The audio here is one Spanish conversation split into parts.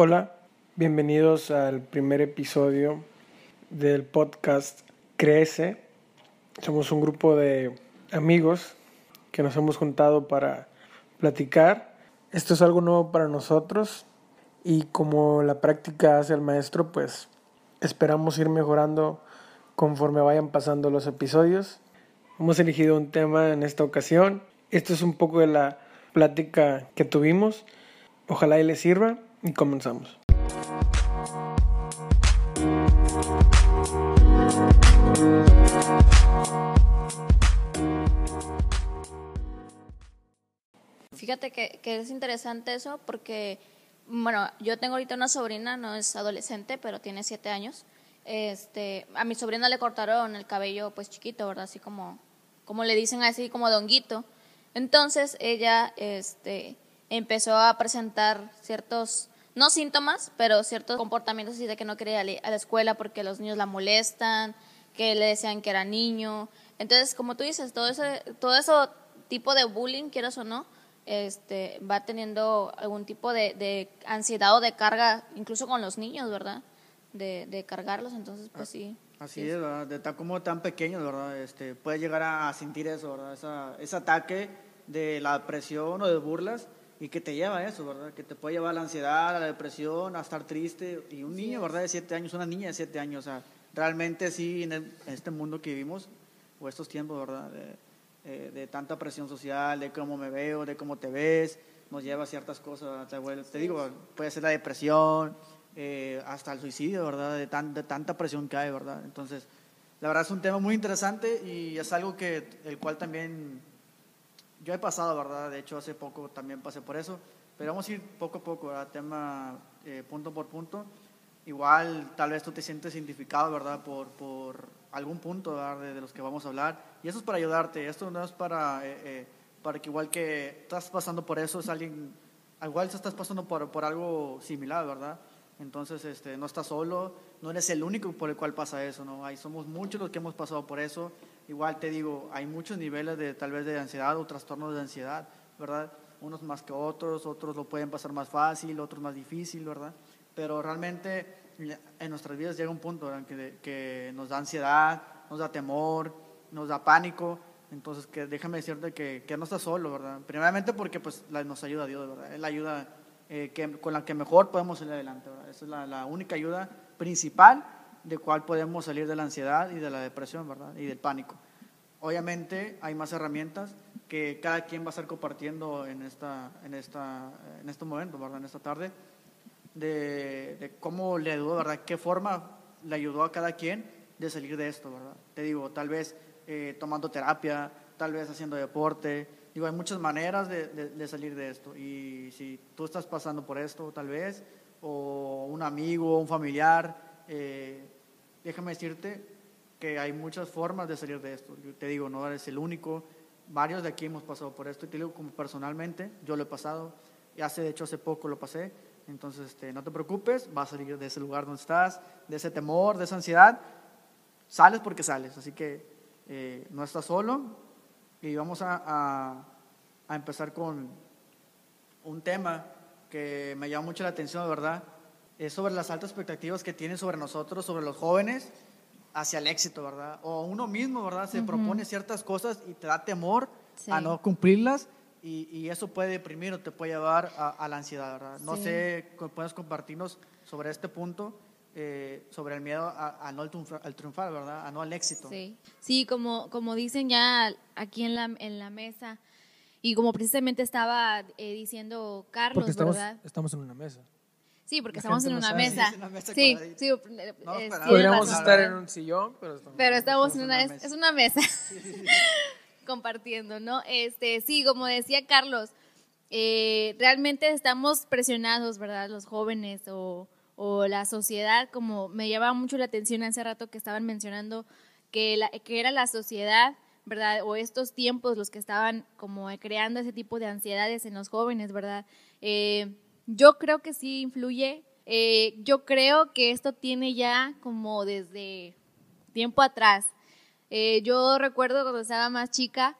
Hola, bienvenidos al primer episodio del podcast Crece. Somos un grupo de amigos que nos hemos juntado para platicar. Esto es algo nuevo para nosotros y como la práctica hace el maestro, pues esperamos ir mejorando conforme vayan pasando los episodios. Hemos elegido un tema en esta ocasión. Esto es un poco de la plática que tuvimos. Ojalá y les sirva y comenzamos. Fíjate que, que, es interesante eso porque, bueno, yo tengo ahorita una sobrina, no es adolescente, pero tiene siete años. Este, a mi sobrina le cortaron el cabello pues chiquito, ¿verdad? Así como, como le dicen así, como donguito. Entonces ella, este, empezó a presentar ciertos, no síntomas, pero ciertos comportamientos así de que no quería ir a la escuela porque los niños la molestan, que le decían que era niño. Entonces, como tú dices, todo ese, todo eso tipo de bullying, quieras o no, este, va teniendo algún tipo de, de ansiedad o de carga, incluso con los niños, ¿verdad? De, de cargarlos, entonces, pues sí. Así es, ¿verdad? De tan como tan pequeños, ¿verdad? Este, puede llegar a sentir eso, ¿verdad? Esa, ese ataque de la presión o de burlas y que te lleva a eso, ¿verdad? Que te puede llevar a la ansiedad, a la depresión, a estar triste. Y un niño, ¿verdad? De siete años, una niña de siete años, o sea, realmente sí, en, este mundo que vivimos, o estos tiempos, ¿verdad? De, eh, de, tanta presión social, de cómo me veo, de cómo te ves, nos lleva a ciertas cosas. Te, te digo, puede ser la depresión, eh, hasta el suicidio, ¿verdad? De, tan, de tanta presión que hay, ¿verdad? Entonces, la verdad es un tema muy interesante y es algo que el cual también yo he pasado, ¿verdad? De hecho, hace poco también pasé por eso, pero vamos a ir poco a poco, ¿verdad? Tema eh, punto por punto. Igual, tal vez tú te sientes identificado, ¿verdad? Por, por algún punto. De, los que vamos a hablar. Y eso es para ayudarte, esto no es para, eh, eh, para que igual que estás pasando por eso, es alguien, igual estás pasando por, por algo similar, ¿verdad? Entonces, este, no estás solo, no eres el único por el cual pasa eso, ¿no? Ahí somos muchos los que hemos pasado por eso Igual te digo, hay muchos niveles de tal vez de ansiedad o trastornos de ansiedad, ¿verdad? Unos más que otros, otros lo pueden pasar más fácil, otros más difícil, ¿verdad? Pero realmente en nuestras vidas llega un punto que, que, nos da ansiedad, nos da temor, nos da pánico. Entonces, que déjame decirte que, que no estás solo, ¿verdad? Primeramente porque pues nos ayuda Dios, ¿verdad? Es la ayuda eh, con la que mejor podemos salir adelante, ¿verdad? Esa es la única ayuda principal de cuál podemos salir de la ansiedad y de la depresión, ¿verdad? Y del pánico. Obviamente hay más herramientas que cada quien va a estar compartiendo en, esta, en, esta, en este momento, ¿verdad? En esta tarde, de, de cómo le ayudó, ¿verdad? ¿Qué forma le ayudó a cada quien de salir de esto, ¿verdad? Te digo, tal vez eh, tomando terapia, tal vez haciendo deporte. Digo, hay muchas maneras de, de, salir de esto. Y si tú estás pasando por esto, tal vez, o un amigo, un familiar, eh, déjame decirte que hay muchas formas de salir de esto. Yo te digo, no eres el único. Varios de aquí hemos pasado por esto. Y te digo, como personalmente, yo lo he pasado. Y hace, de hecho, hace poco lo pasé. Entonces, este, no te preocupes, vas a salir de ese lugar donde estás, de ese temor, de esa ansiedad. Sales porque sales. Así que eh, no estás solo. Y vamos a, a, empezar con un tema que me llama mucho la atención, ¿verdad? Es sobre las altas expectativas que tienen sobre nosotros, sobre los jóvenes, hacia el éxito, ¿verdad? O uno mismo, ¿verdad? Se propone ciertas cosas y te da temor a no cumplirlas y, y, eso puede deprimir o te puede llevar a, la ansiedad, ¿verdad? No sé, ¿puedes compartirnos sobre este punto? Eh, sobre el miedo a, no al triunfar, ¿verdad? A no al éxito. Sí, sí como, como dicen ya aquí en la, en la mesa y como precisamente estaba eh, diciendo Carlos, Porque estamos, ¿verdad? Estamos en una mesa. Sí, porque estamos en una, mesa. Sí, sí, Podríamos estar en un sillón, pero estamos, pero estamos en una, es una mesa. Compartiendo, ¿no? Este, sí, como decía Carlos, eh, realmente estamos presionados, ¿verdad? Los jóvenes o, o, la sociedad, como me llamaba mucho la atención hace rato que estaban mencionando que, la, que era la sociedad, ¿verdad? O estos tiempos los que estaban como creando ese tipo de ansiedades en los jóvenes, ¿verdad? Eh, yo creo que sí influye. Eh, yo creo que esto tiene ya como desde tiempo atrás. Eh, yo recuerdo cuando estaba más chica,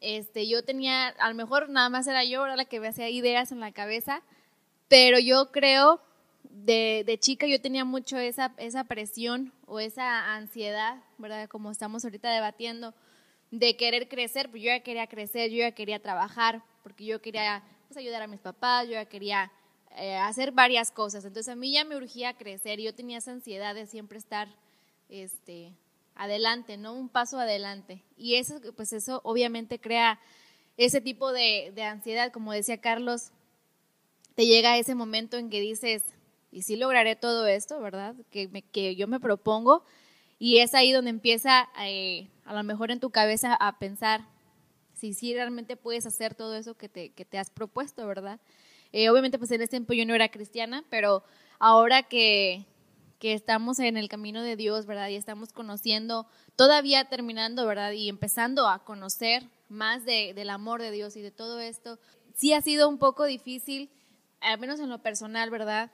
este, yo tenía, a lo mejor nada más era yo, la que me hacía ideas en la cabeza, pero yo creo, de, de, chica yo tenía mucho esa, esa presión o esa ansiedad, ¿verdad? Como estamos ahorita debatiendo, de querer crecer, pues yo ya quería crecer, yo ya quería trabajar, porque yo quería pues, ayudar a mis papás, yo ya quería eh, hacer varias cosas. Entonces a mí ya me urgía crecer yo tenía esa ansiedad de siempre estar este, adelante, ¿no? Un paso adelante. Y eso, pues eso obviamente crea ese tipo de, de ansiedad, como decía Carlos, te llega ese momento en que dices, y sí lograré todo esto, ¿verdad? Que, que yo me propongo. Y es ahí donde empieza eh, a lo mejor en tu cabeza a pensar si sí realmente puedes hacer todo eso que te, que te has propuesto, ¿verdad? Eh, obviamente pues en ese tiempo yo no era cristiana, pero ahora que, que estamos en el camino de Dios, ¿verdad? Y estamos conociendo, todavía terminando, ¿verdad? Y empezando a conocer más de, del amor de Dios y de todo esto, sí ha sido un poco difícil, al menos en lo personal, ¿verdad?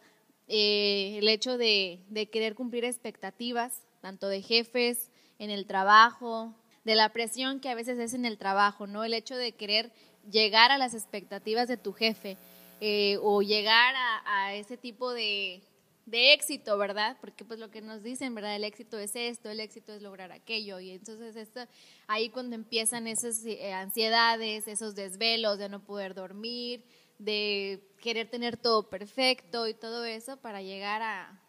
Eh, el hecho de, de querer cumplir expectativas, tanto de jefes, en el trabajo, de la presión que a veces es en el trabajo, ¿no? El hecho de querer llegar a las expectativas de tu jefe eh, o llegar a, a ese tipo de, de éxito, ¿verdad? Porque pues lo que nos dicen, ¿verdad? El éxito es esto, el éxito es lograr aquello. Y entonces esto, ahí cuando empiezan esas eh, ansiedades, esos desvelos de no poder dormir, de querer tener todo perfecto y todo eso para llegar a,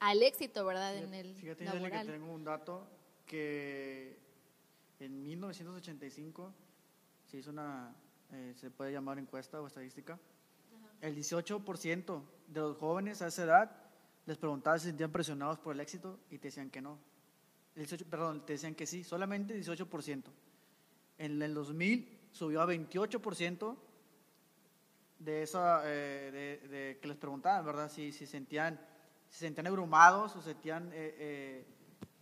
al éxito, ¿verdad? En el Fíjate, laboral. que tengo un dato que en 1985 se hizo una, eh, se puede llamar encuesta o estadística, el 18% de los jóvenes a esa edad les preguntaba si se sentían presionados por el éxito y te decían que no. El 18, perdón, te decían que sí, solamente 18%. En el 2000 subió a 28% de esa, eh, de, de, que les preguntaban, ¿verdad? Si, si, sentían, si sentían abrumados o sentían eh,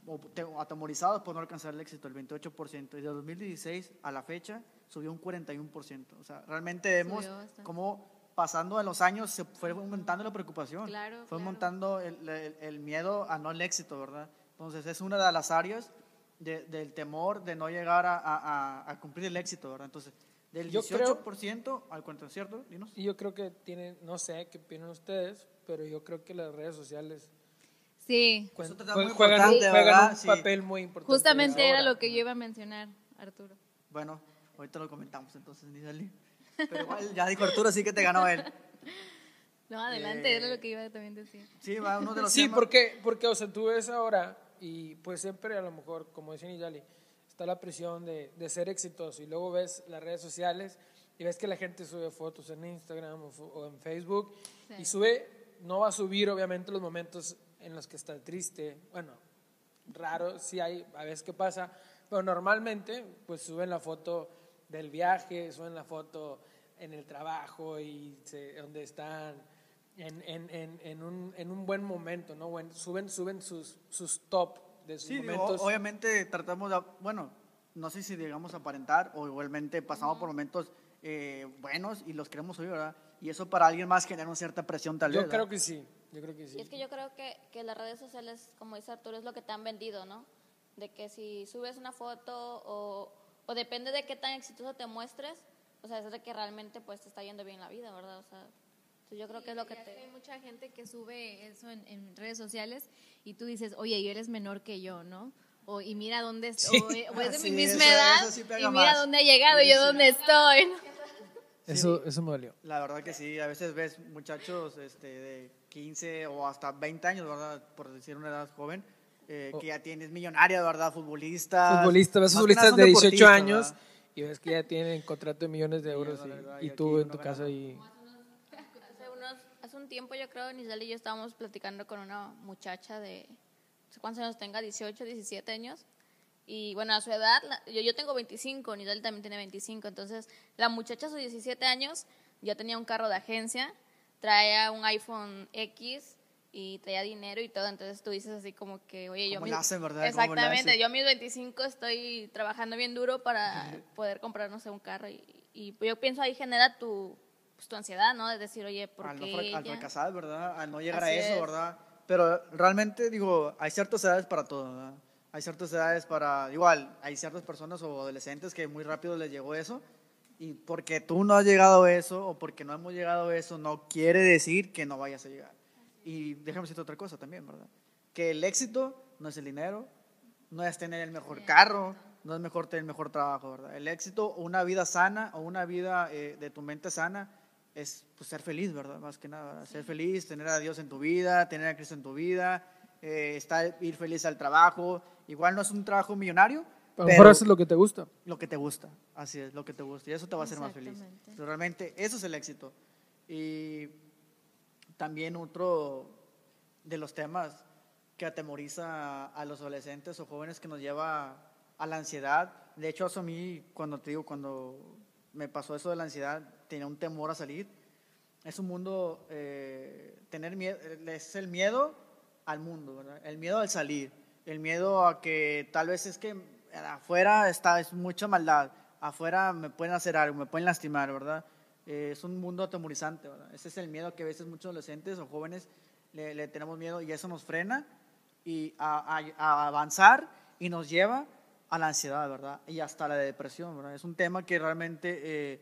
eh, atemorizados por no alcanzar el éxito, el 28%. Y de 2016 a la fecha subió un 41%. O sea, realmente vemos cómo pasando a los años se fue aumentando la preocupación, claro, fue aumentando el, el, el, miedo a no el éxito, ¿verdad? Entonces es una de las áreas de, del temor de no llegar a, a, a, cumplir el éxito, ¿verdad? Entonces, del yo 18% creo, al cuento, ¿cierto? Dinos. Y yo creo que tienen, no sé qué opinan ustedes, pero yo creo que las redes sociales Sí. Juegan, juegan, un, juegan un sí. papel muy importante. Justamente era lo que yo iba a mencionar, Arturo. Bueno, ahorita lo comentamos entonces, Nidali. Pero igual, ya dijo Arturo, sí que te ganó él. No, adelante, eh, era lo que iba a también decir. Sí, va uno de los Sí, temas. porque, porque, o sea, tú ves ahora, y pues siempre a lo mejor, como dice Nidali, está la presión de, de, ser exitoso, y luego ves las redes sociales, y ves que la gente sube fotos en Instagram o, o en Facebook, sí. y sube, no va a subir obviamente los momentos en los que está triste, bueno, raro, sí hay, a veces que pasa, pero normalmente, pues suben la foto del viaje, suben la foto en el trabajo y se, donde están en, en, en, en, un, en un buen momento, ¿no? Bueno, suben, suben sus, sus top de sus sí, momentos. Digo, obviamente tratamos de, bueno, no sé si digamos aparentar o igualmente pasamos uh -huh. por momentos eh, buenos y los queremos subir, ¿verdad? Y eso para alguien más genera una cierta presión tal yo vez. Yo creo que sí, yo creo que sí. Y es que yo creo que, que las redes sociales, como dice Arturo, es lo que te han vendido, ¿no? De que si subes una foto o, o depende de qué tan exitoso te muestres, o sea, es de que realmente pues te está yendo bien la vida, ¿verdad? O sea, yo creo sí, que es lo que te... Hay mucha gente que sube eso en, en, redes sociales y tú dices, oye, y eres menor que yo, ¿no? O, y mira dónde estoy, sí. o, es de sí, mi misma eso, edad, eso sí y mira más. dónde he llegado, y yo dónde estoy, ¿no? Eso, eso me dolió. La verdad que sí, a veces ves muchachos este, de 15 o hasta 20 años, ¿verdad? Por decir una edad joven, eh, oh. que ya tienes millonaria, ¿verdad? Futbolistas. Futbolistas, ves futbolistas de 18 años ¿verdad? y ves que ya tienen contrato de millones de euros sí, y, verdad, y, y, tú en tu casa y... Hace, unos, hace un tiempo yo creo, Nisel y yo estábamos platicando con una muchacha de, no sé cuántos años tenga, 18, 17 años, y bueno, a su edad, yo, yo tengo 25, Nidal también tiene 25, entonces la muchacha a sus 17 años ya tenía un carro de agencia, traía un iPhone X y traía dinero y todo, entonces tú dices así como que, oye, yo... ¿Cómo la hacen, verdad? Exactamente, yo a mis 25 estoy trabajando bien duro para poder comprar, no sé, un carro y, y yo pienso ahí genera tu, pues, tu ansiedad, ¿no? De decir, oye, ¿por al qué no ella? Al fracasar, ¿verdad? Al no llegar Así a eso, es. ¿verdad? Pero realmente, digo, hay ciertas edades para todo, ¿verdad? Hay ciertas edades para, igual, hay ciertas personas o adolescentes que muy rápido les llegó eso. Y porque tú no has llegado a eso o porque no hemos llegado a eso, no quiere decir que no vayas a llegar. Y déjame decirte otra cosa también, ¿verdad? Que el éxito no es el dinero, no es tener el mejor carro, no es mejor tener el mejor trabajo, ¿verdad? El éxito, una vida sana o una vida eh, de tu mente sana es pues, ser feliz, ¿verdad? Más que nada, ser feliz, tener a Dios en tu vida, tener a Cristo en tu vida, eh, estar, ir feliz al trabajo. Igual no es un trabajo millonario, A lo mejor eso es lo que te gusta. lo que te gusta, así es, lo que te gusta. Y eso te va a hacer más feliz. Realmente, eso es el éxito. Y también otro de los temas que atemoriza a, los adolescentes o jóvenes que nos lleva a la ansiedad. De hecho, eso a mí, cuando te digo, cuando me pasó eso de la ansiedad, tenía un temor a salir. Es un mundo, eh, tener miedo, es el miedo al mundo. El miedo al salir, el miedo a que tal vez es que afuera está, es mucha maldad, afuera me pueden hacer algo, me pueden lastimar, ¿verdad? Eh, es un mundo atemorizante, ¿verdad? Ese es el miedo que a veces muchos adolescentes o jóvenes le, le tenemos miedo y eso nos frena y a, a- a avanzar y nos lleva a la ansiedad, ¿verdad? Y hasta la depresión, ¿verdad? Es un tema que realmente eh,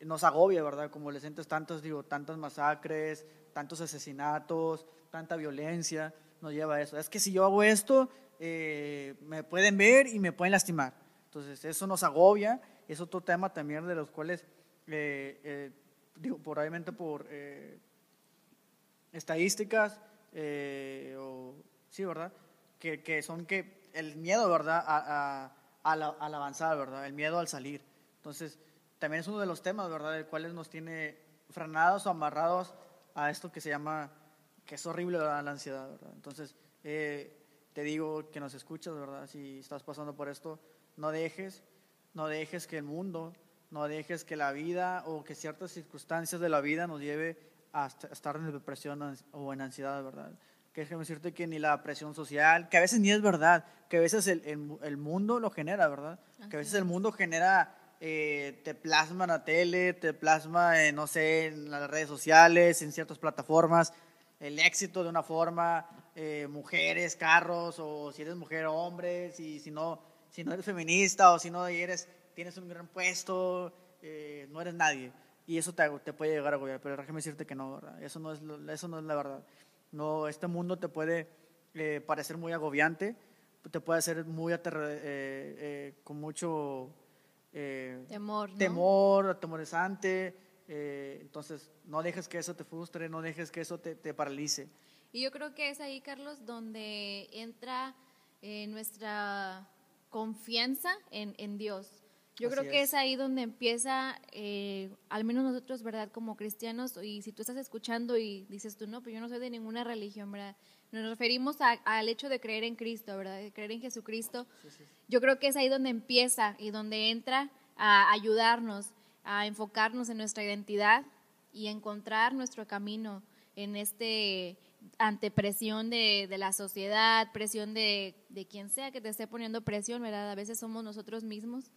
nos agobia, ¿verdad? Como adolescentes, tantos, digo, tantas masacres, tantos asesinatos, tanta violencia, nos lleva a eso. Es que si yo hago esto, eh, me pueden ver y me pueden lastimar. Entonces, eso nos agobia. Es otro tema también de los cuales, eh, eh, digo, probablemente por eh, estadísticas, eh, o, sí, ¿verdad? Que, que son que el miedo, ¿verdad? A, a- al, al avanzar, ¿verdad? El miedo al salir. Entonces, también es uno de los temas, ¿verdad? El cuales nos tiene frenados o amarrados a esto que se llama, que es horrible, ¿verdad? La ansiedad, ¿verdad? Entonces, eh, te digo que nos escuchas, ¿verdad? Si estás pasando por esto, no dejes, no dejes que el mundo, no dejes que la vida o que ciertas circunstancias de la vida nos lleve a est- a estar en depresión o en ansiedad, ¿verdad? Que déjame decirte que ni la presión social, que a veces ni es verdad, que a veces el, el- el mundo lo genera, ¿verdad? Que a veces el mundo genera, eh, te plasma en la tele, te plasma, en, no sé, en las redes sociales, en ciertas plataformas, el éxito de una forma, eh, mujeres, carros, o si eres mujer, hombres, y si no, si no eres feminista o si no eres, tienes un gran puesto, eh, no eres nadie. Y eso te, te puede llegar a agobiar, pero déjame decirte que no, ¿verdad? Eso no es, lo- eso no es la verdad. No, este mundo te puede eh, parecer muy agobiante, te puede hacer muy eh, eh, con mucho eh, Temor, ¿no? temor, atemorizante. eh, entonces, no dejes que eso te frustre, no dejes que eso te, te paralice. Y yo creo que es ahí, Carlos, donde entra nuestra confianza en, en Dios. Yo Así creo que es. es ahí donde empieza, eh, al menos nosotros, ¿verdad? Como cristianos, y si tú estás escuchando y dices tú, no, pues yo no soy de ninguna religión, ¿verdad? Nos referimos a- al hecho de creer en Cristo, ¿verdad? De creer en Jesucristo. Yo creo que es ahí donde empieza y donde entra a ayudarnos, a enfocarnos en nuestra identidad y encontrar nuestro camino en este ante presión de, de la sociedad, presión de, de quien sea que te esté poniendo presión, ¿verdad? A veces somos nosotros mismos,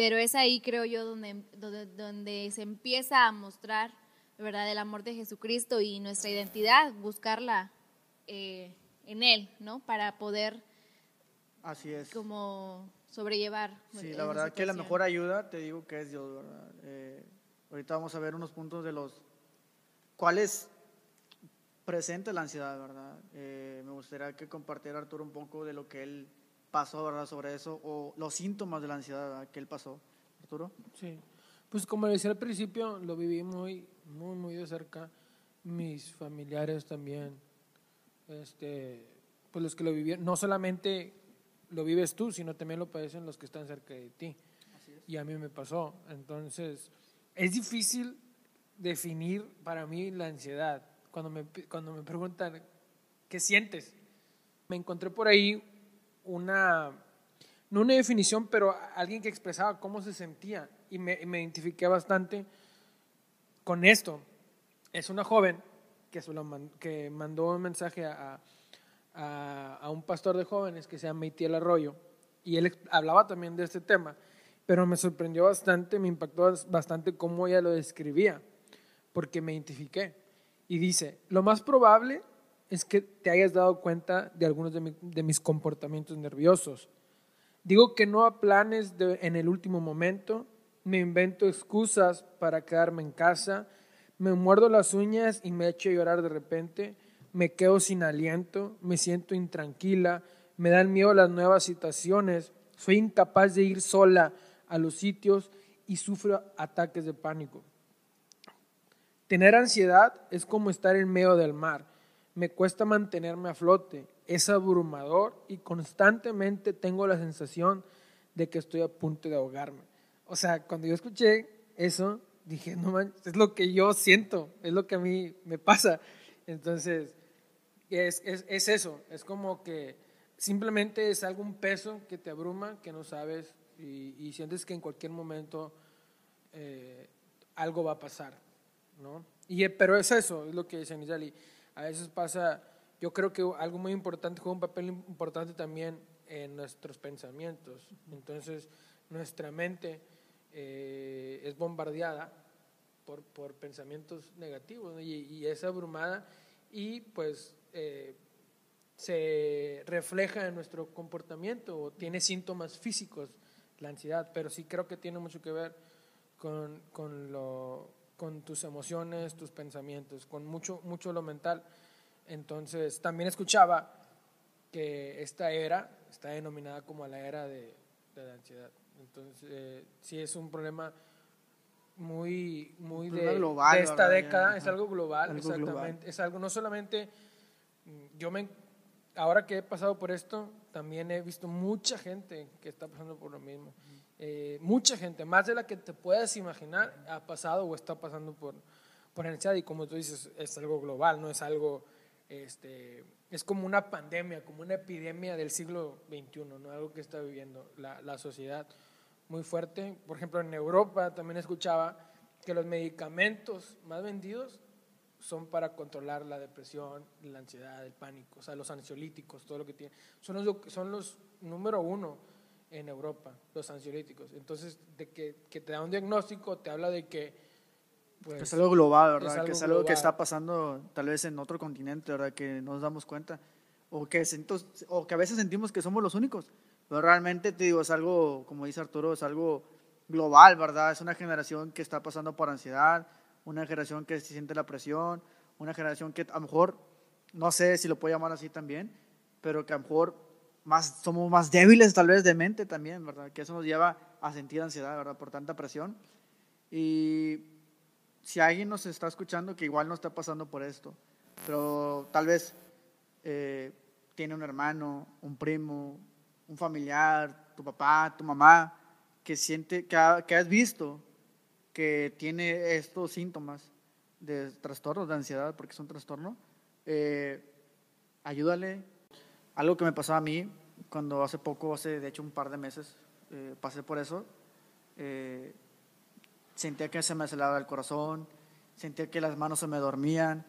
pero es ahí, creo yo, donde, donde, donde se empieza a mostrar, ¿verdad? El amor de Jesucristo y nuestra identidad, buscarla eh, en Él, ¿no? Para poder Así es. como sobrellevar. Sí, la verdad que la mejor ayuda, te digo que es Dios, ¿verdad? Eh, ahorita vamos a ver unos puntos de los cuales presenta la ansiedad, ¿verdad? Eh, me gustaría que compartiera Arturo un poco de lo que él pasó, ¿verdad? Sobre eso, o los síntomas de la ansiedad ¿verdad? que él pasó. Arturo. Sí. Pues como decía al principio, lo viví muy, muy, muy de cerca. Mis familiares también, este, pues los que lo vivieron, no solamente lo vives tú, sino también lo padecen los que están cerca de ti. Y a mí me pasó. Entonces, es difícil definir para mí la ansiedad. Cuando me, cuando me preguntan, ¿qué sientes? Me encontré por ahí una, no una definición, pero alguien que expresaba cómo se sentía y me, identifiqué bastante con esto. Es una joven que, mandó un mensaje a, a, un pastor de jóvenes que se llama Itiel Arroyo y él hablaba también de este tema, pero me sorprendió bastante, me impactó bas- bastante cómo ella lo describía, porque me identifiqué. Y dice, lo más probable es que te hayas dado cuenta de algunos de, mi- de mis comportamientos nerviosos. Digo que no a planes en el último momento, me invento excusas para quedarme en casa, me muerdo las uñas y me echo a llorar de repente, me quedo sin aliento, me siento intranquila, me dan miedo las nuevas situaciones, soy incapaz de ir sola a los sitios y sufro ataques de pánico. Tener ansiedad es como estar en medio del mar. Me cuesta mantenerme a flote, es abrumador y constantemente tengo la sensación de que estoy a punto de ahogarme. O sea, cuando yo escuché eso, dije, no manches, es lo que yo siento, es lo que a mí me pasa. Entonces, es, es, es eso, es como que simplemente es algún peso que te abruma, que no sabes y, sientes que en cualquier momento eh, algo va a pasar, ¿no? Y, pero es eso, es lo que dice Nizali. A veces pasa, yo creo que algo muy importante, juega un papel importante también en nuestros pensamientos. Entonces, nuestra mente eh, es bombardeada por, por pensamientos negativos y, y, es abrumada y pues eh, se refleja en nuestro comportamiento o tiene síntomas físicos la ansiedad, pero sí creo que tiene mucho que ver con, con, lo, con tus emociones, tus pensamientos, con mucho, mucho lo mental. Entonces, también escuchaba que esta era está denominada como la era de, de la ansiedad. Entonces, eh, sí es un problema muy, muy de, global, de esta década, es algo global, Algo exactamente. global. Es algo no solamente, mm, yo me, ahora que he pasado por esto, también he visto mucha gente que está pasando por lo mismo. Eh, mucha gente, más de la que te puedas imaginar, ha pasado o está pasando por, por ansiedad y como tú dices, es algo global, no es algo, este, es como una pandemia, como una epidemia del siglo XXI, ¿no? algo que está viviendo la, la sociedad muy fuerte. Por ejemplo, en Europa también escuchaba que los medicamentos más vendidos son para controlar la depresión, la ansiedad, el pánico, o sea, los ansiolíticos, todo lo que tiene. Son los, son los número uno en Europa, los ansiolíticos. Entonces, de que, que te da un diagnóstico, te habla de que... Pues, es algo global, ¿verdad? es algo que es algo que global. está pasando tal vez en otro continente, ¿verdad? Que no nos damos cuenta. O que, o que a veces sentimos que somos los únicos. Pero realmente, te digo, es algo, como dice Arturo, es algo global, ¿verdad? Es una generación que está pasando por ansiedad, una generación que se siente la presión, una generación que a lo mejor, no sé si lo puedo llamar así también, pero que a lo mejor más, somos más débiles tal vez de mente también, ¿verdad? Que eso nos lleva a sentir ansiedad, ¿verdad? Por tanta presión. Y si alguien nos está escuchando que igual no está pasando por esto, pero tal vez eh, tiene un hermano, un primo, un familiar, tu papá, tu mamá, que siente, que, ha- que has visto que tiene estos síntomas de trastornos de ansiedad, porque es un trastorno, eh, ayúdale. Algo que me pasaba a mí cuando hace poco, hace de hecho un par de meses, eh, pasé por eso. eh, sentía que se me aceleraba el corazón, sentía que las manos se me dormían,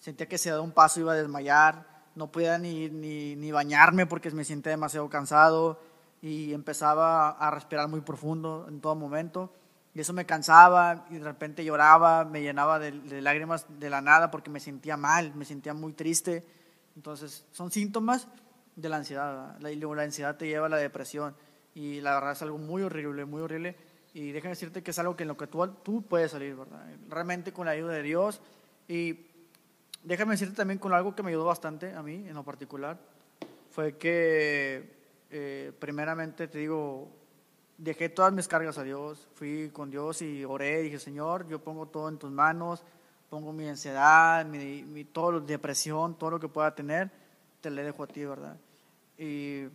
sentía que si daba un paso iba a desmayar, no podía ni, ni, ni bañarme porque me sentía demasiado cansado y empezaba a respirar muy profundo en todo momento. Y eso me cansaba y de repente lloraba, me llenaba de lágrimas de la nada porque me sentía mal, me sentía muy triste. Entonces, son síntomas de la ansiedad. La, la ansiedad te lleva a la depresión. Y la verdad es algo muy horrible, muy horrible. Y déjame decirte que es algo que en lo que tú, tú puedes salir, ¿verdad? Realmente con la ayuda de Dios. Y déjame decirte también con algo que me ayudó bastante a mí, en lo particular. Fue que, eh, primeramente, te digo, dejé todas mis cargas a Dios. Fui con Dios y oré. Dije, Señor, yo pongo todo en tus manos. Pongo mi ansiedad, mi, mi todo, depresión, todo lo que pueda tener. Te le dejo a ti, ¿verdad? Y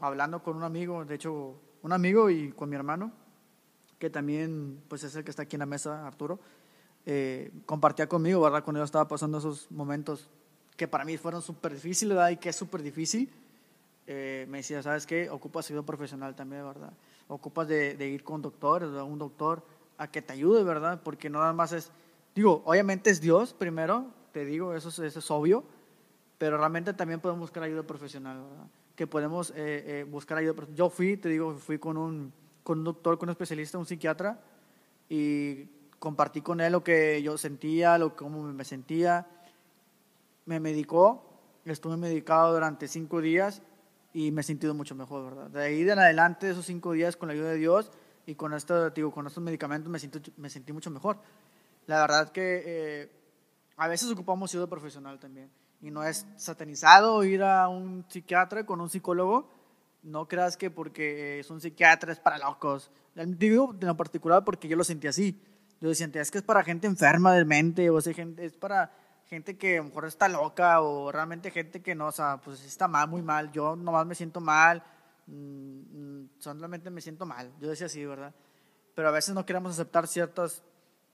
hablando con un amigo, de hecho, un amigo y con mi hermano, que también pues es el que está aquí en la mesa, Arturo, eh, compartía conmigo, ¿verdad? Cuando yo estaba pasando esos momentos que para mí fueron súper difíciles, ¿verdad? Y que es súper difícil, eh, me decía, ¿sabes qué? Ocupas ayuda profesional también, ¿verdad? Ocupas de, de ir con doctores, ¿verdad? un doctor, a que te ayude, ¿verdad? Porque no nada más es, digo, obviamente es Dios primero, te digo, eso es, obvio, pero realmente también podemos buscar ayuda profesional, ¿verdad? Que podemos eh, eh, buscar ayuda. Yo fui, te digo, fui con un, con un doctor, con un especialista, un psiquiatra, y compartí con él lo que yo sentía, lo cómo me sentía. Me medicó, estuve medicado durante cinco días y me he sentido mucho mejor, ¿verdad? De ahí en adelante, esos cinco días, con la ayuda de Dios y con, esto, digo, con estos medicamentos, me, siento, me sentí mucho mejor. La verdad que eh, a veces ocupamos ayuda profesional también. Y no es satanizado ir a un psiquiatra con un psicólogo. No creas que porque es un psiquiatra es para locos. Digo en lo particular porque yo lo sentí así. Yo sentía, es que es para gente enferma de mente, o sea, es para gente que a lo mejor está loca, o realmente gente que no, o sea, pues está mal, muy mal. Yo nomás me siento mal, mm, mm, solamente me siento mal. Yo decía así, ¿verdad? Pero a veces no queremos aceptar ciertas...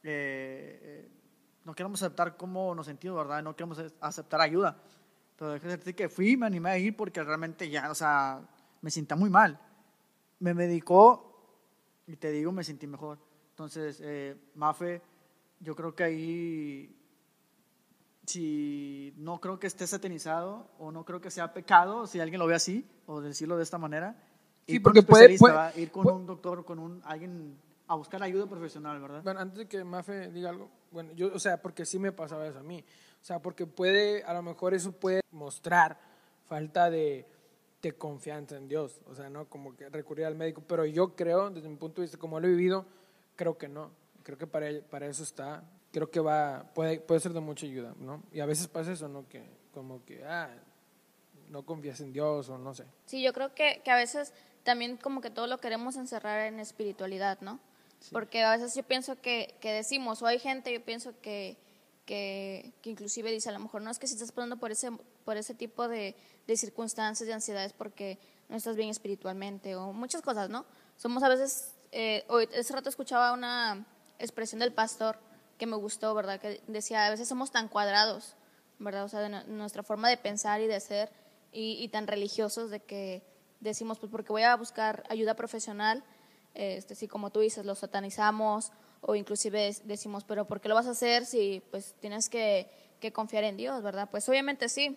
Eh, no queremos aceptar cómo nos sentimos, ¿verdad? No queremos aceptar ayuda. Pero déjame decir que fui, me animé a ir porque realmente ya, o sea, me sentía muy mal. Me medicó y te digo, me sentí mejor. Entonces, eh, Mafe, yo creo que ahí, si no creo que esté satanizado o no creo que sea pecado, si alguien lo ve así, o decirlo de esta manera, sí, porque puede, ir con un doctor, con un, alguien a buscar ayuda profesional, ¿verdad? Bueno, antes de que Mafe diga algo, bueno, yo, o sea, porque sí me pasaba eso a mí, o sea, porque puede, a lo mejor eso puede mostrar falta de, de confianza en Dios, o sea, no como que recurrir al médico, pero yo creo, desde mi punto de vista, como lo he vivido, creo que no, creo que para, para eso está, creo que va, puede, puede ser de mucha ayuda, ¿no? Y a veces pasa eso, ¿no? Que como que, ah, no confías en Dios o no sé. Sí, yo creo que, que a veces también como que todo lo queremos encerrar en espiritualidad, ¿no? Porque a veces yo pienso que, que, decimos, o hay gente, yo pienso que, que, que, inclusive dice, a lo mejor no es que si estás pasando por ese, por ese tipo de, de circunstancias, de ansiedades, porque no estás bien espiritualmente, o muchas cosas, ¿no? Somos a veces, eh, hoy, ese rato escuchaba una expresión del pastor que me gustó, ¿verdad? Que decía, a veces somos tan cuadrados, ¿verdad? O sea, de nuestra forma de pensar y de ser, y, y tan religiosos de que decimos, pues porque voy a buscar ayuda profesional, este, si como tú dices, lo satanizamos o inclusive decimos, pero ¿por qué lo vas a hacer si pues tienes que, que confiar en Dios, verdad? Pues obviamente sí,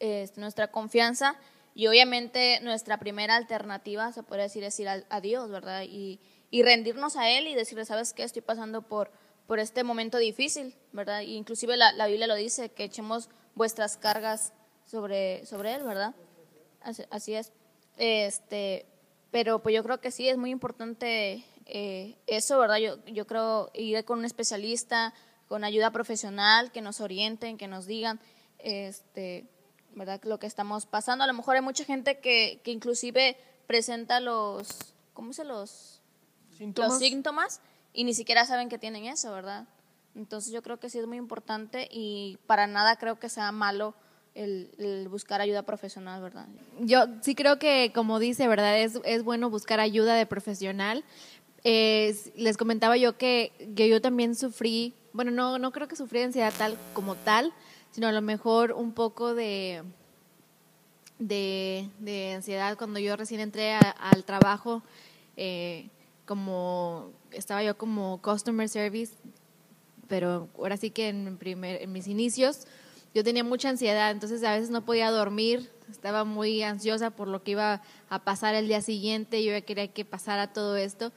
este, nuestra confianza y obviamente nuestra primera alternativa, se puede decir, es ir a, Dios, ¿verdad? Y, y, rendirnos a Él y decirle, ¿sabes qué? Estoy pasando por, por este momento difícil, ¿verdad? Y inclusive la, la Biblia lo dice, que echemos vuestras cargas sobre, sobre Él, ¿verdad? Así es. Este, pero pues yo creo que sí, es muy importante eh, eso, ¿verdad? Yo, yo creo ir con un especialista, con ayuda profesional, que nos orienten, que nos digan, este, ¿verdad? Lo que estamos pasando. A lo mejor hay mucha gente que, que inclusive presenta los, ¿cómo se los? ¿Síntomas? Los síntomas y ni siquiera saben que tienen eso, ¿verdad? Entonces yo creo que sí es muy importante y para nada creo que sea malo el, buscar ayuda profesional, ¿verdad? Yo sí creo que, como dice, ¿verdad? Es, es bueno buscar ayuda de profesional. les comentaba yo que, yo también sufrí, bueno, no, no creo que sufrí de ansiedad tal como tal, sino a lo mejor un poco de, de, de ansiedad cuando yo recién entré al trabajo, eh, como estaba yo como customer service, pero ahora sí que en, primer, en mis inicios yo tenía mucha ansiedad, entonces a veces no podía dormir, estaba muy ansiosa por lo que iba a pasar el día siguiente, yo quería que pasara todo esto,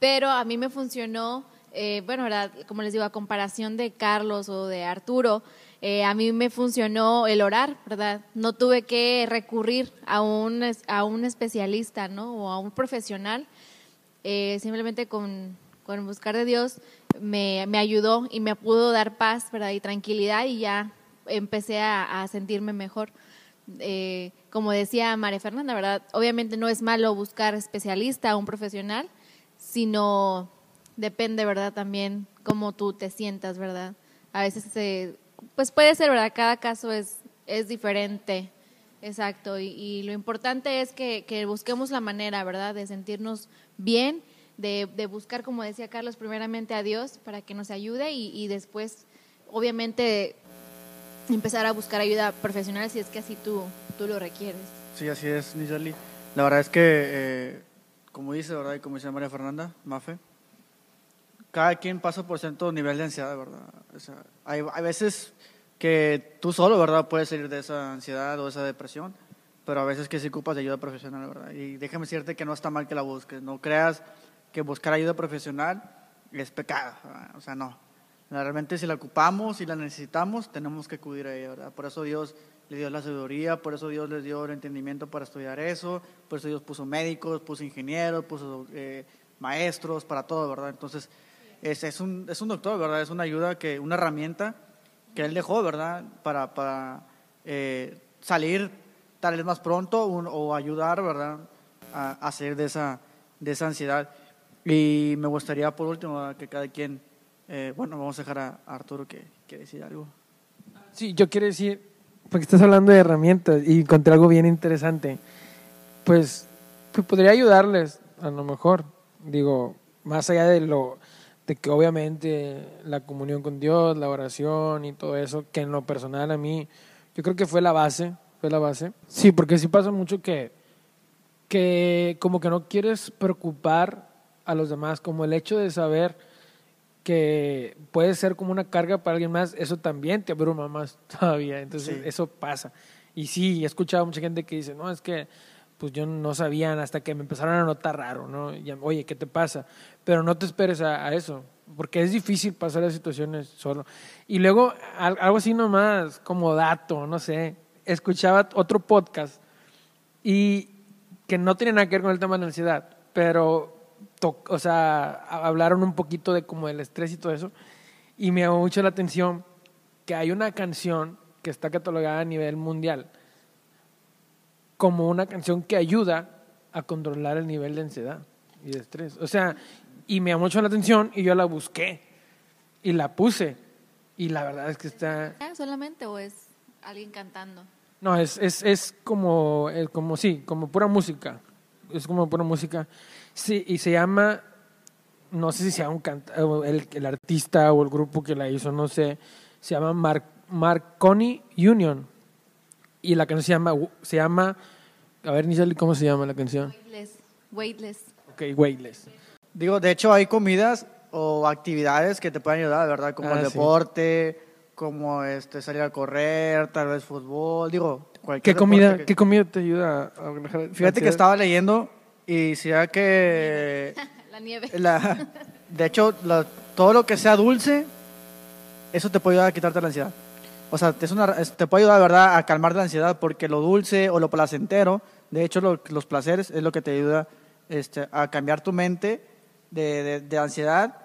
pero a mí me funcionó, eh, bueno, ¿verdad? como les digo, a comparación de Carlos o de Arturo, eh, a mí me funcionó el orar, ¿verdad? No tuve que recurrir a un, a un especialista, ¿no? O a un profesional, eh, simplemente con, con buscar de Dios me, me ayudó y me pudo dar paz, ¿verdad? Y tranquilidad y ya empecé a, sentirme mejor. Eh, como decía María Fernanda, ¿verdad? Obviamente no es malo buscar especialista, un profesional, sino depende, ¿verdad? También cómo tú te sientas, ¿verdad? A veces, pues puede ser, ¿verdad? Cada caso es, es diferente, exacto. Y, lo importante es que, que, busquemos la manera, ¿verdad? De sentirnos bien, de, de, buscar, como decía Carlos, primeramente a Dios para que nos ayude y después, obviamente, empezar a buscar ayuda profesional si es que así tú, tú lo requieres. Sí, así es, Nizali. La verdad es que, eh, como dice, ¿verdad? Y como dice María Fernanda, Mafe, cada quien pasa por cierto nivel de ansiedad, ¿verdad? O sea, hay, hay veces que tú solo, ¿verdad? Puedes salir de esa ansiedad o esa depresión, pero a veces que sí ocupas de ayuda profesional, ¿verdad? Y déjame decirte que no está mal que la busques, no creas que buscar ayuda profesional es pecado, o sea, no. Realmente si la ocupamos, si la necesitamos, tenemos que acudir a ella, ¿verdad? Por eso Dios le dio la sabiduría, por eso Dios les dio el entendimiento para estudiar eso, por eso Dios puso médicos, puso ingenieros, puso eh, maestros, para todo, ¿verdad? Entonces, es, es, un, es un doctor, ¿verdad? Es una ayuda, que una herramienta que Él dejó, ¿verdad? Para, para, eh, salir tal vez más pronto un- o ayudar, ¿verdad? A, a salir de esa, de esa ansiedad. Y me gustaría, por último, ¿verdad? que cada quien, eh, bueno, vamos a dejar a, Arturo que, que decida algo. Sí, yo quiero decir, porque estás hablando de herramientas y encontré algo bien interesante. Pues, pues podría ayudarles, a lo mejor. Digo, más allá de lo de que obviamente la comunión con Dios, la oración y todo eso, que en lo personal a mí, yo creo que fue la base, fue la base. Sí, porque sí pasa mucho que, que como que no quieres preocupar a los demás, como el hecho de saber que puede ser como una carga para alguien más, eso también te abruma más todavía. Entonces, Sí. eso pasa. Y sí, he escuchado a mucha gente que dice, no, es que pues yo no sabían hasta que me empezaron a notar raro, ¿no? Y, Oye, ¿qué te pasa? Pero no te esperes a, a eso, porque es difícil pasar las situaciones solo. Y luego, al- algo así nomás, como dato, no sé, escuchaba otro podcast y que no tiene nada que ver con el tema de la ansiedad, pero, o sea, ha- hablaron un poquito de como el estrés y todo eso, y me llamó mucho la atención que hay una canción que está catalogada a nivel mundial como una canción que ayuda a controlar el nivel de ansiedad y de estrés. O sea, y me llamó mucho la atención y yo la busqué y la puse, y la verdad es que está... ¿Ah, ¿Solamente o es alguien cantando? No, es, es, es como, eh, como, sí, como pura música. Es como pura música. Sí, y se llama, no sé si sea un canta, el, el artista o el grupo que la hizo, no sé. Se llama Mar, Marconi Union. Y la canción se llama, se llama, a ver, Nisali, ¿cómo se llama la canción? Weightless. Weightless. Ok, Weightless. Digo, de hecho hay comidas o actividades que te pueden ayudar, ¿verdad? Como Ah, el sí. deporte, como este salir a correr, tal vez fútbol, digo, ¿Qué comida, que- ¿Qué comida te ayuda a la Fíjate que ansiedad? estaba leyendo y decía que La nieve. la, de hecho la- todo lo que sea dulce, eso te puede ayudar a quitarte la ansiedad. O sea, es una, es- te puede ayudar, ¿verdad?, a calmar la ansiedad porque lo dulce o lo placentero, de hecho lo- los placeres es lo que te ayuda este, a cambiar tu mente de, de- de ansiedad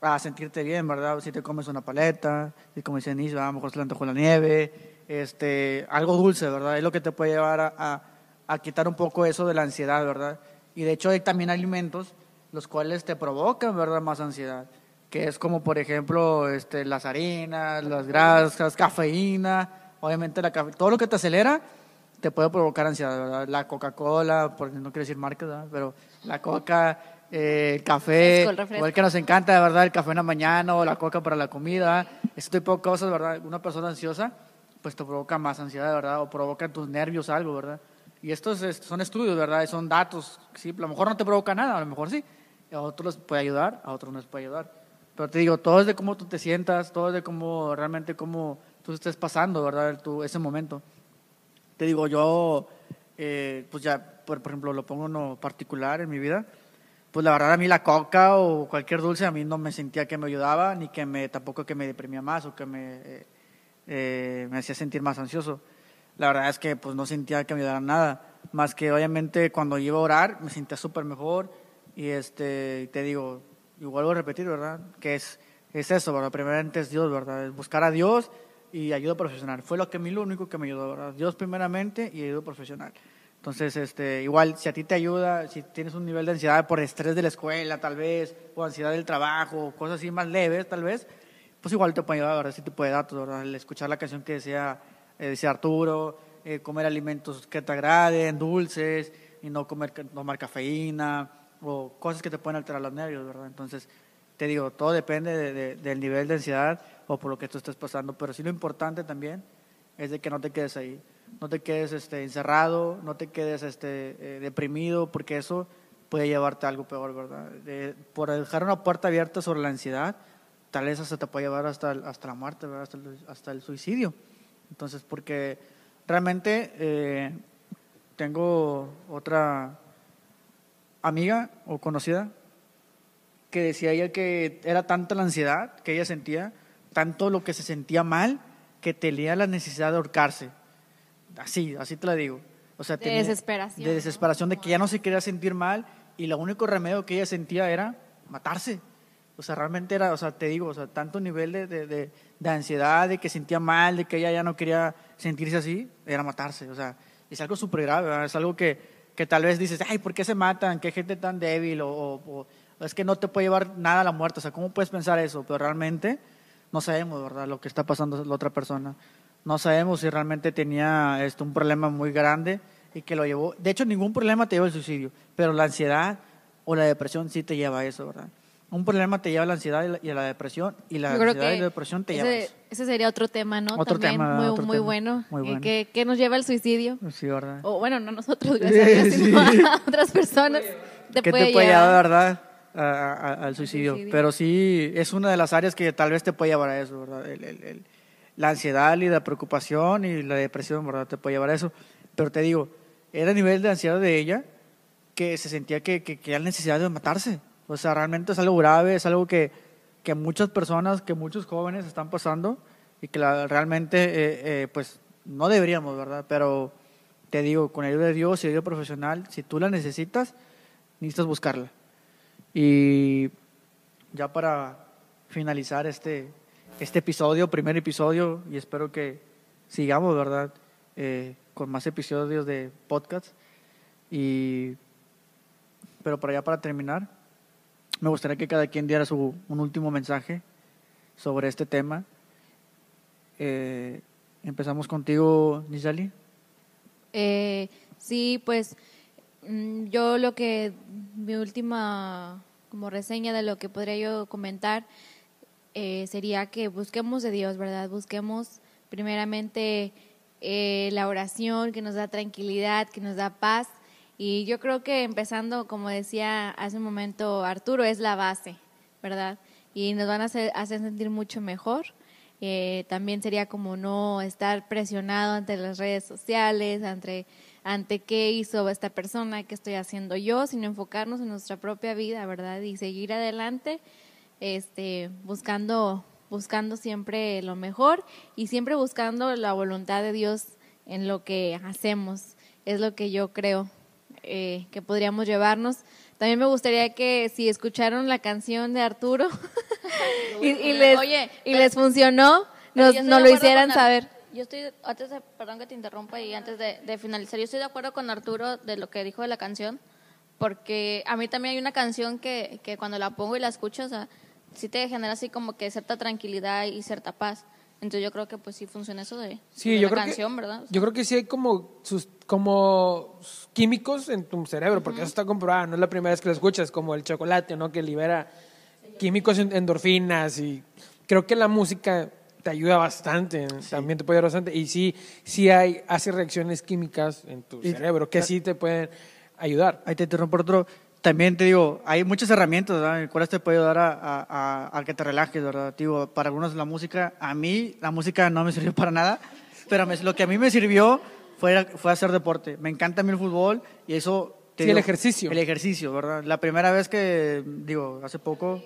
a sentirte bien, ¿verdad? Si te comes una paleta, si como dice Nis, a lo mejor se le antojó la nieve, este, algo dulce, ¿verdad? Es lo que te puede llevar a, a- a quitar un poco eso de la ansiedad, ¿verdad? Y de hecho hay también alimentos los cuales te provocan, ¿verdad? Más ansiedad, que es como por ejemplo este, las harinas, las grasas, cafeína, obviamente la cafe- todo lo que te acelera te puede provocar ansiedad, ¿verdad? La Coca-Cola, porque no quiero decir marcas, ¿verdad? Pero la Coca, eh, el café, igual que nos encanta, verdad, el café en la mañana o la coca para la comida, ese tipo de cosas, ¿verdad? Una persona ansiosa, pues te provoca más ansiedad, ¿verdad? O provoca tus nervios algo, ¿verdad? Y estos es- son estudios, ¿verdad? Son datos, sí, a lo mejor no te provoca nada, a lo mejor sí. A otros les puede ayudar, a otros no les puede ayudar. Pero te digo, todo es de cómo tú te sientas, todo es de cómo realmente cómo tú estés pasando, ¿verdad? Tu, ese momento. Te digo, yo, eh, pues ya, por, por ejemplo, lo pongo en lo particular en mi vida, pues la verdad a mí la coca o cualquier dulce a mí no me sentía que me ayudaba, ni que me, tampoco que me deprimía más o que me, eh, eh, me hacía sentir más ansioso. La verdad es que pues no sentía que me ayudara nada, más que obviamente cuando iba a orar me sentía súper mejor y este, te digo, y vuelvo a repetir, ¿verdad? Que es, es eso, ¿verdad? Primeramente es Dios, ¿verdad? Es buscar a Dios y ayuda profesional. Fue lo que mí lo único que me ayudó, ¿verdad? Dios primeramente y ayuda profesional. Entonces, este, igual, si a ti te ayuda, si tienes un nivel de ansiedad por estrés de la escuela, tal vez, o ansiedad del trabajo, cosas así más leves, tal vez, pues igual te puede ayudar, ¿verdad? Ese tipo de datos, ¿verdad? El escuchar la canción que decía, eh, decía Arturo, eh, comer alimentos que te agraden, dulces, y no comer, ca- tomar cafeína, o cosas que te pueden alterar los nervios, ¿verdad? Entonces, te digo, todo depende de- de- del nivel de ansiedad o por lo que tú estés pasando, pero sí lo importante también es de que no te quedes ahí, no te quedes este, encerrado, no te quedes este, eh, deprimido, porque eso puede llevarte a algo peor, ¿verdad? De- por dejar una puerta abierta sobre la ansiedad, tal vez hasta te puede llevar hasta, hasta la muerte. Hasta, el, hasta el suicidio. Entonces, porque realmente eh, tengo otra amiga o conocida que decía ella que era tanta la ansiedad que ella sentía, tanto lo que se sentía mal, que tenía la necesidad de ahorcarse. Así, así te la digo. O sea, De tenía- desesperación, De ¿no? desesperación, de que ya no se quería sentir mal y el único remedio que ella sentía era matarse. O sea, realmente era, o sea, te digo, o sea, tanto nivel de, de, de, de ansiedad, de que sentía mal, de que ella ya no quería sentirse así, era matarse. O sea, es algo súper grave, ¿verdad? es algo que, que tal vez dices, ay, ¿por qué se matan? ¿Qué gente tan débil? O, o- es que no te puede llevar nada a la muerte. O sea, ¿cómo puedes pensar eso? Pero realmente no sabemos, ¿verdad? Lo que está pasando la otra persona. No sabemos si realmente tenía este, un problema muy grande y que lo llevó. De hecho, ningún problema te lleva al suicidio, pero la ansiedad o la depresión sí te lleva a eso, ¿verdad? Un problema te lleva a la ansiedad y a la depresión, y la ansiedad y que la depresión te lleva ese, sería otro tema, ¿no? Otro También tema, muy, otro muy tema. bueno. Muy Eh, bueno. ¿Qué, qué nos lleva al suicidio? Sí, ¿verdad? O bueno, no nosotros, gracias a Dios, sino a otras personas. Te ¿Qué puede te puede llevar, llevar. verdad, a- a- a- al suicidio? suicidio. Pero sí, es una de las áreas que tal vez te puede llevar a eso, ¿verdad? El- el- el- la ansiedad y la preocupación y la depresión, ¿verdad? Te puede llevar a eso. Pero te digo, era a nivel de ansiedad de ella que se sentía que, que, que era necesidad de matarse. O sea, realmente es algo grave, es algo que, que muchas personas, que muchos jóvenes están pasando y que la- realmente, eh, eh, pues, no deberíamos, ¿verdad? Pero te digo, con ayuda de Dios y ayuda profesional, si tú la necesitas, necesitas buscarla. Y ya para finalizar este, este episodio, primer episodio, y espero que sigamos, ¿verdad? Eh, con más episodios de podcast. Y, pero para ya para terminar, me gustaría que cada quien diera su, un último mensaje sobre este tema. Eh, empezamos contigo, Nizali. Eh, sí, pues mm, yo lo que, mi última como reseña de lo que podría yo comentar eh, sería que busquemos de Dios, ¿verdad? Busquemos primeramente eh, la oración que nos da tranquilidad, que nos da paz. Y yo creo que empezando, como decía hace un momento Arturo, es la base, ¿verdad? Y nos van a hacer, hacer sentir mucho mejor. Eh, también sería como no estar presionado ante las redes sociales, ante, ante qué hizo esta persona, qué estoy haciendo yo, sino enfocarnos en nuestra propia vida, ¿verdad? Y seguir adelante, este, buscando, buscando siempre lo mejor y siempre buscando la voluntad de Dios en lo que hacemos. Es lo que yo creo eh, que podríamos llevarnos. También me gustaría que si escucharon la canción de Arturo y, y les, Oye, y pero- les funcionó, nos, lo hicieran saber. Yo estoy, antes de, perdón que te interrumpa y antes de, de finalizar, yo estoy de acuerdo con Arturo de lo que dijo de la canción, porque a mí también hay una canción que, que cuando la pongo y la escucho, o sea, sí te genera así como que cierta tranquilidad y cierta paz. Entonces yo creo que pues sí funciona eso de, Sí, de yo la creo canción, que, ¿verdad? O sea, Yo creo que sí hay como sus como químicos en tu cerebro, porque eso está comprobado, no es la primera vez que lo escuchas, como el chocolate, ¿no? Que libera químicos en- endorfinas y creo que la música te ayuda bastante, también te puede ayudar bastante y sí sí hay hace reacciones químicas en tu Y- cerebro que sí te pueden ayudar. Ahí te interrumpo por otro. También te digo, hay muchas herramientas, ¿verdad? En cuales te puede ayudar a, a- a- que te relajes, ¿verdad? Digo, para algunos la música, a mí la música no me sirvió para nada, pero me- lo que a mí me sirvió fue, fue hacer deporte. Me encanta a mí el fútbol y eso... te Sí, el ejercicio. El ejercicio, ¿verdad? La primera vez que, digo, hace poco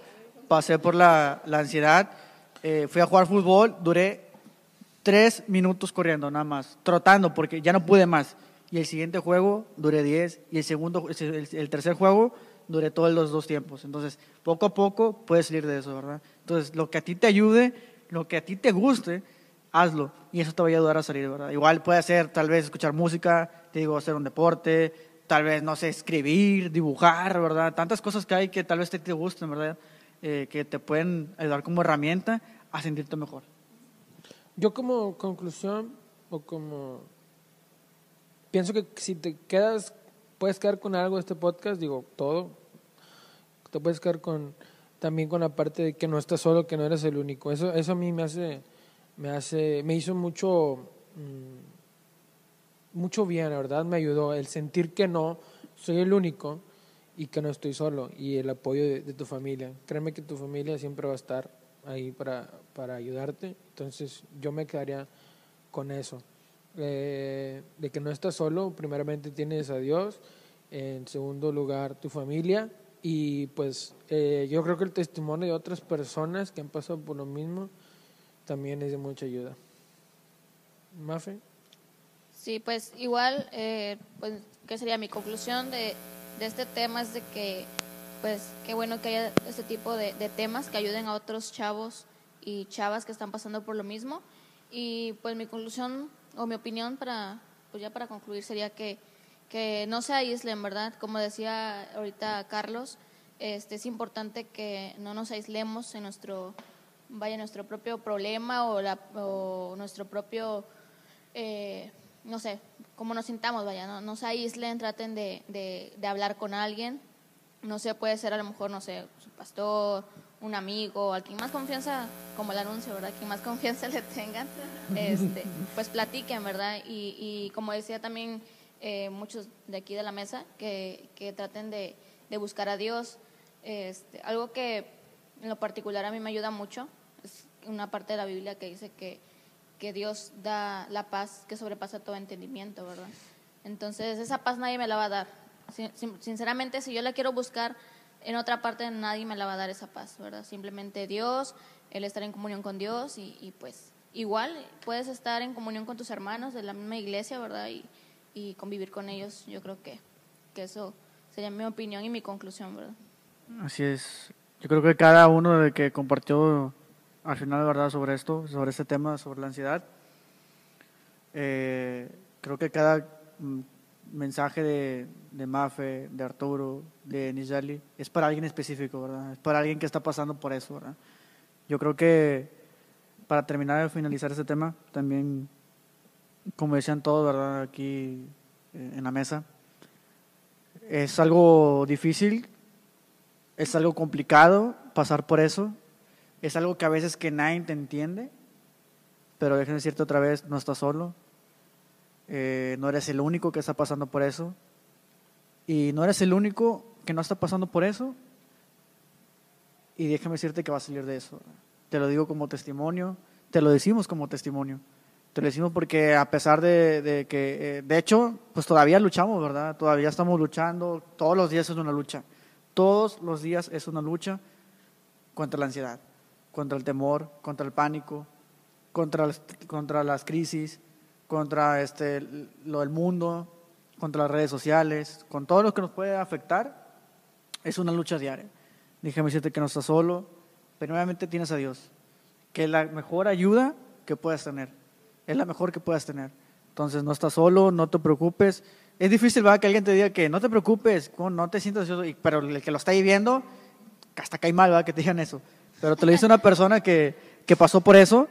pasé por la, la ansiedad, eh, fui a jugar fútbol, duré tres minutos corriendo nada más, trotando porque ya no pude más. Y el siguiente juego duré 10 y el segundo, el, tercer juego duré todos los dos tiempos. Entonces, poco a poco puedes salir de eso, ¿verdad? Entonces, lo que a ti te ayude, lo que a ti te guste, hazlo y eso te va a ayudar a salir, ¿verdad? Igual puede ser tal vez escuchar música, te digo, hacer un deporte, tal vez, no sé, escribir, dibujar, ¿verdad? Tantas cosas que hay que tal vez te, te gusten, ¿verdad? Eh, que te pueden ayudar como herramienta a sentirte mejor. Yo como conclusión o como pienso que si te quedas puedes quedar con algo de este podcast, digo, todo. Te puedes quedar con también con la parte de que no estás solo, que no eres el único. Eso eso a mí me hace me hace me hizo mucho mm, mucho bien, la verdad, me ayudó el sentir que no soy el único y que no estoy solo y el apoyo de, de tu familia. Créeme que tu familia siempre va a estar ahí para, para ayudarte. Entonces yo me quedaría con eso. Eh, de que no estás solo, primeramente tienes a Dios, en segundo lugar tu familia y pues eh, yo creo que el testimonio de otras personas que han pasado por lo mismo también es de mucha ayuda. Mafe. Sí, pues igual, eh, pues, ¿qué sería mi conclusión de, de este tema? Es de que pues qué bueno que haya este tipo de, de temas que ayuden a otros chavos y chavas que están pasando por lo mismo. Y pues mi conclusión o mi opinión para, pues ya para concluir sería que, que no se aíslen, ¿verdad? Como decía ahorita Carlos, este, es importante que no nos aislemos en nuestro, vaya, nuestro propio problema o, la, o nuestro propio, eh, no sé, cómo nos sintamos, vaya, no, no se aíslen, traten de, de, de hablar con alguien, no sé, puede ser a lo mejor, no sé, su pastor, un amigo, a quien más confianza, como el anuncio, ¿verdad? Quien más confianza le tengan, este, pues platiquen, ¿verdad? Y, y como decía también eh, muchos de aquí de la mesa, que, que traten de, de, buscar a Dios. Este, algo que en lo particular a mí me ayuda mucho es una parte de la Biblia que dice que, que Dios da la paz que sobrepasa todo entendimiento, ¿verdad? Entonces, esa paz nadie me la va a dar. Sinceramente, si yo la quiero buscar en otra parte nadie me la va a dar esa paz, ¿verdad? Simplemente Dios, el estar en comunión con Dios y, y, pues igual puedes estar en comunión con tus hermanos de la misma iglesia, ¿verdad? Y, y convivir con ellos, yo creo que, que eso sería mi opinión y mi conclusión, ¿verdad? Así es. Yo creo que cada uno de que compartió al final, ¿verdad?, sobre esto, sobre este tema, sobre la ansiedad, eh, creo que cada mensaje de, de Mafe, de Arturo, de Nijali, es para alguien específico, ¿verdad? Es para alguien que está pasando por eso, ¿verdad? Yo creo que para terminar de finalizar este tema, también, como decían todos, ¿verdad? Aquí eh, en la mesa, es algo difícil, es algo complicado pasar por eso, es algo que a veces que nadie te entiende, pero déjenme decirte otra vez, no estás solo, eh, no eres el único que está pasando por eso. Y no eres el único que no está pasando por eso. Y déjame decirte que va a salir de eso. Te lo digo como testimonio, te lo decimos como testimonio. Te lo decimos porque a pesar de, que, eh, de hecho, pues todavía luchamos, ¿verdad? Todavía estamos luchando. Todos los días es una lucha. Todos los días es una lucha contra la ansiedad, contra el temor, contra el pánico, contra contra las crisis, contra este, lo del mundo, contra las redes sociales, con todo lo que nos puede afectar, es una lucha diaria. Déjame decirte que no estás solo, primeramente tienes a Dios, que es la mejor ayuda que puedas tener, es la mejor que puedas tener. Entonces no estás solo, no te preocupes. Es difícil, ¿verdad? Que alguien te diga que no te preocupes, no te sientas ansioso, pero el que lo está viviendo, hasta cae mal, ¿verdad? Que te digan eso. Pero te lo dice una persona que, que pasó por eso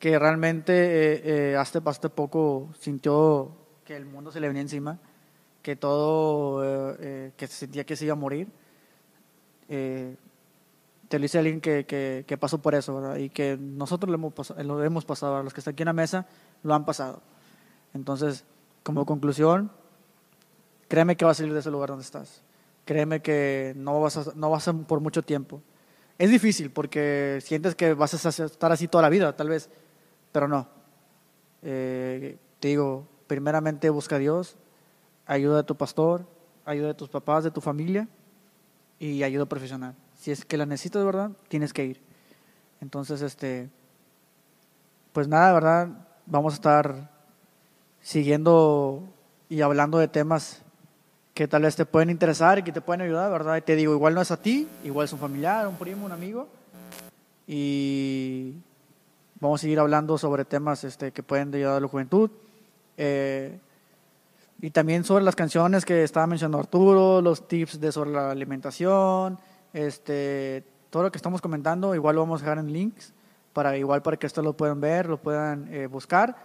que realmente eh, eh, hasta, hasta poco sintió que el mundo se le venía encima, que todo, eh, eh que sentía que se iba a morir. Eh, te lo dice alguien que, que, que, pasó por eso, ¿verdad? Y que nosotros lo hemos, lo hemos pasado, los que están aquí en la mesa lo han pasado. Entonces, como conclusión, créeme que vas a salir de ese lugar donde estás. Créeme que no vas a, no vas a por mucho tiempo. Es difícil porque sientes que vas a estar así toda la vida, tal vez pero no. Eh, te digo, primeramente busca a Dios, ayuda de tu pastor, ayuda de tus papás, de tu familia y ayuda profesional. Si es que la necesitas, ¿verdad? Tienes que ir. Entonces, este, pues nada, ¿verdad? Vamos a estar siguiendo y hablando de temas que tal vez te pueden interesar y que te pueden ayudar, ¿verdad? Y te digo, igual no es a ti, igual es un familiar, un primo, un amigo. Y Vamos a seguir hablando sobre temas este, que pueden ayudar a la juventud. Eh, y también sobre las canciones que estaba mencionando Arturo, los tips de sobre la alimentación, este, todo lo que estamos comentando, igual lo vamos a dejar en links, para, igual para que esto lo puedan ver, lo puedan eh, buscar.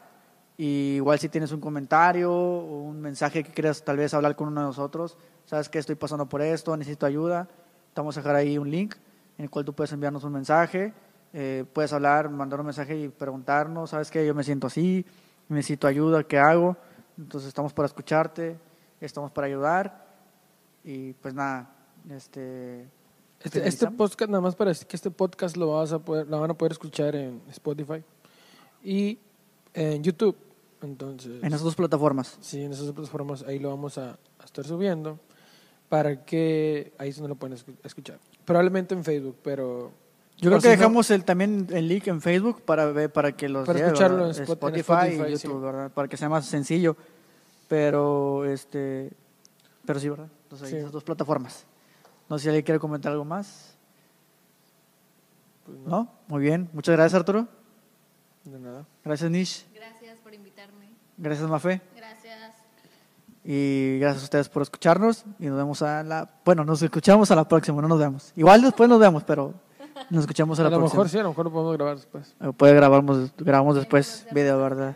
Y igual si tienes un comentario o un mensaje que quieras tal vez hablar con uno de nosotros, sabes que estoy pasando por esto, necesito ayuda, te vamos a dejar ahí un link en el cual tú puedes enviarnos un mensaje eh, puedes hablar, mandar un mensaje y preguntarnos, ¿sabes qué? Yo me siento así, necesito ayuda, ¿qué hago? Entonces estamos para escucharte, estamos para ayudar y pues nada, este... Este, este podcast, nada más para decir que este podcast lo, vas a poder, lo van a poder escuchar en Spotify y en YouTube. Entonces, en esas dos plataformas. Sí, en esas dos plataformas, ahí lo vamos a, a estar subiendo para que ahí se no lo pueden escuchar. Probablemente en Facebook, pero yo creo que dejamos el, también el link en Facebook para ver, para que los para escucharlo en Spotify, Spotify, y YouTube, sí. ¿verdad? Para que sea más sencillo. Pero este pero sí, ¿verdad? Entonces, sí. esas dos plataformas. No sé si alguien quiere comentar algo más. Pues ¿No? Muy bien. Muchas gracias, Arturo. De nada. Gracias, Nish. Gracias por invitarme. Gracias, Mafe. Gracias. Y gracias a ustedes por escucharnos. Y nos vemos a la. Bueno, nos escuchamos a la próxima, no nos vemos. Igual después nos vemos, pero nos escuchamos a A la lo próxima. mejor sí, a lo mejor lo podemos grabar después. Puede grabamos, grabamos después video, ¿verdad?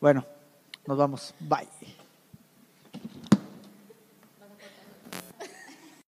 Bueno, nos vamos. Bye.